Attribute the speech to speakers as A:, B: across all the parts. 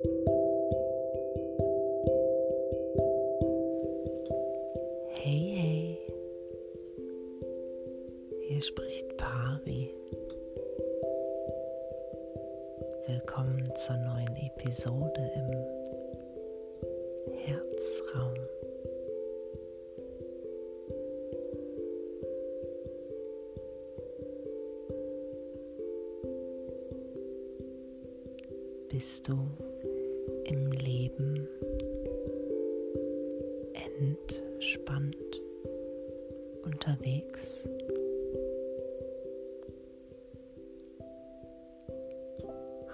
A: Hey, hey, hier spricht Pari. Willkommen zur neuen Episode im Herzraum. Bist du im Leben entspannt unterwegs?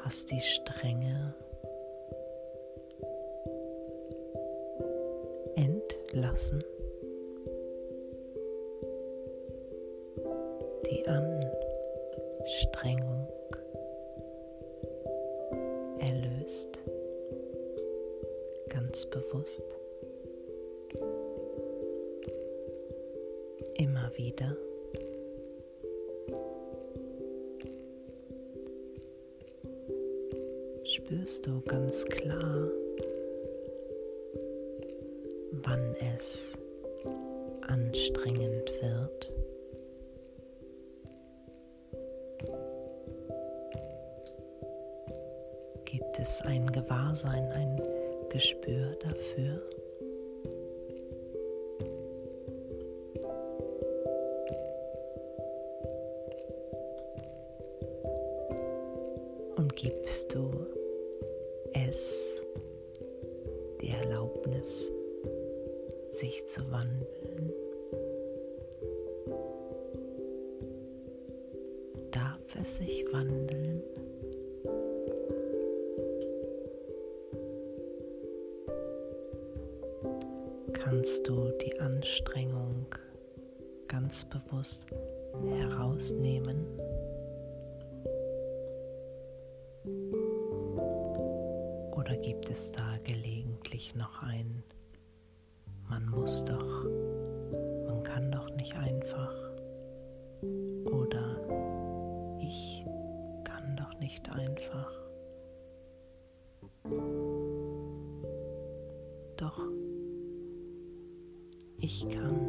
A: Hast die Strenge entlassen? Die Anstrengung erlöst, ganz bewusst. Immer wieder. Spürst du ganz klar, wann es anstrengend wird. Gibt es ein Gewahrsein, ein Gespür dafür? Und gibst du es die Erlaubnis, sich zu wandeln? Darf es sich wandeln? Kannst du die Anstrengung ganz bewusst herausnehmen. Oder gibt es da gelegentlich noch ein, man muss doch, man kann doch nicht einfach. Oder ich kann doch nicht einfach. Doch ich kann.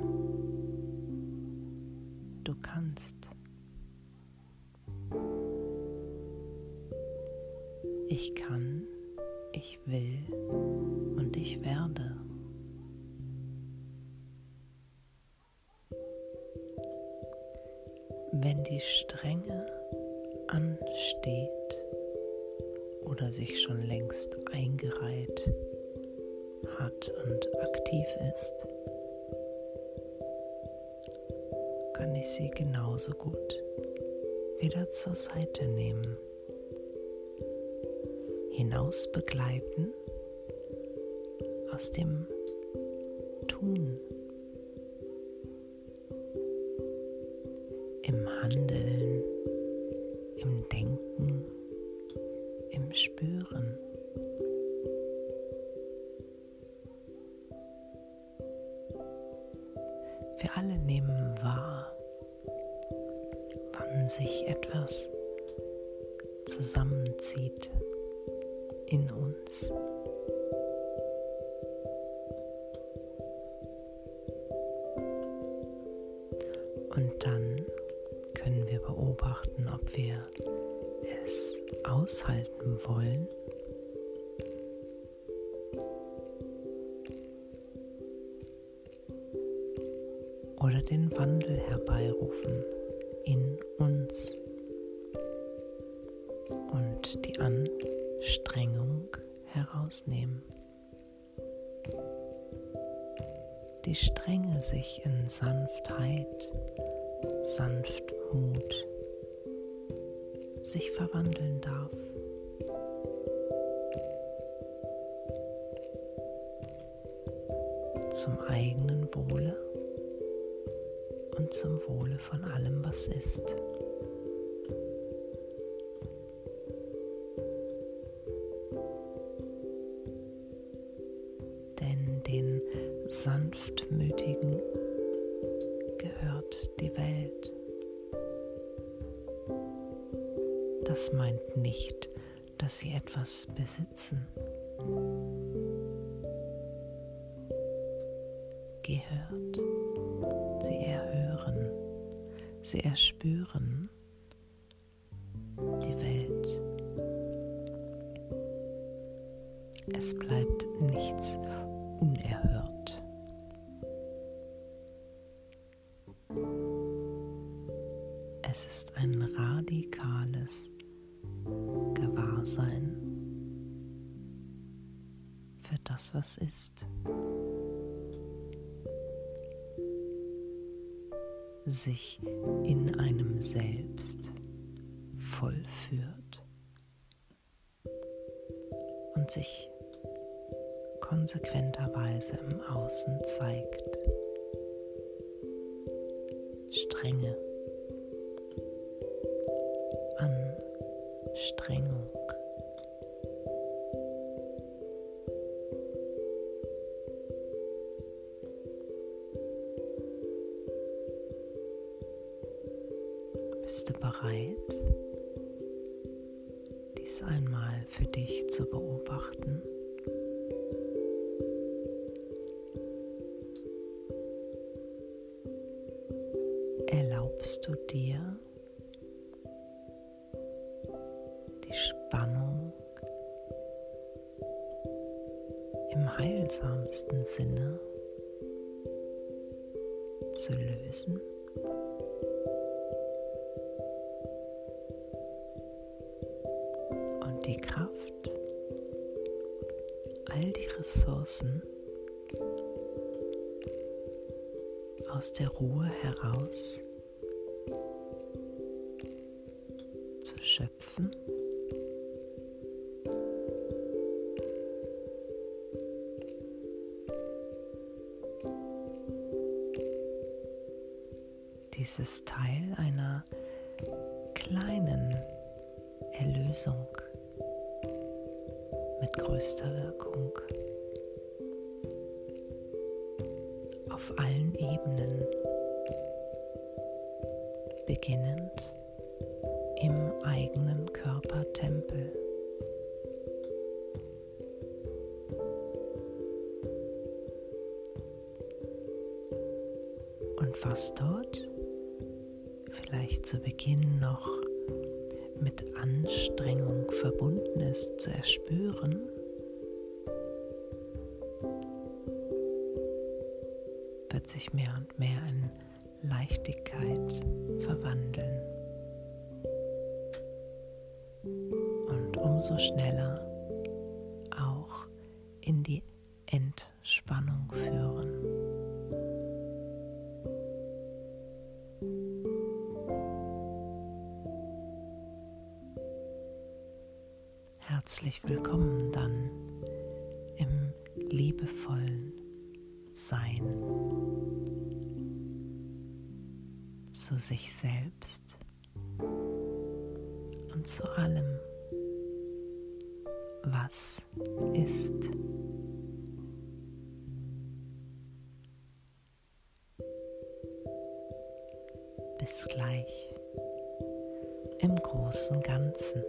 A: Du kannst. Ich kann, ich will und ich werde. Wenn die Strenge ansteht oder sich schon längst eingereiht hat und aktiv ist, kann ich sie genauso gut wieder zur Seite nehmen, hinaus begleiten aus dem Tun, im Handeln, im Denken, im Spüren. Wir alle nehmen wahr, wann sich etwas zusammenzieht in uns. Und dann können wir beobachten, ob wir es aushalten wollen oder den Wandel herbeirufen in uns und die Anstrengung herausnehmen. Die Strenge sich in Sanftheit, Sanftmut sich verwandeln darf. Zum eigenen Wohle und zum Wohle von allem, was ist. Denn den Sanftmütigen gehört die Welt. Das meint nicht dass sie etwas besitzen. Gehört, sie erhören, sie erspüren die Welt. Es bleibt nichts unerhört. Es ist ein radikales Gewahrsein für das, was ist. Sich in einem selbst vollführt und sich konsequenterweise im Außen zeigt. Strenge, Anstrengung. Bist du bereit, dies einmal für dich zu beobachten? erlaubst du dir die Spannung im heilsamsten Sinne zu lösen? Die Kraft, all die Ressourcen, aus der Ruhe heraus zu schöpfen. Dieses Teil einer kleinen Erlösung größter Wirkung. auf allen Ebenen, beginnend im eigenen Körpertempel. Und was dort vielleicht zu Beginn noch mit Anstrengung verbunden ist zu erspüren, wird sich mehr und mehr in Leichtigkeit verwandeln. Und umso schneller auch in die Entspannung führen. Herzlich willkommen dann im liebevollen Sein zu sich selbst und zu allem, was ist. Bis gleich im großen Ganzen.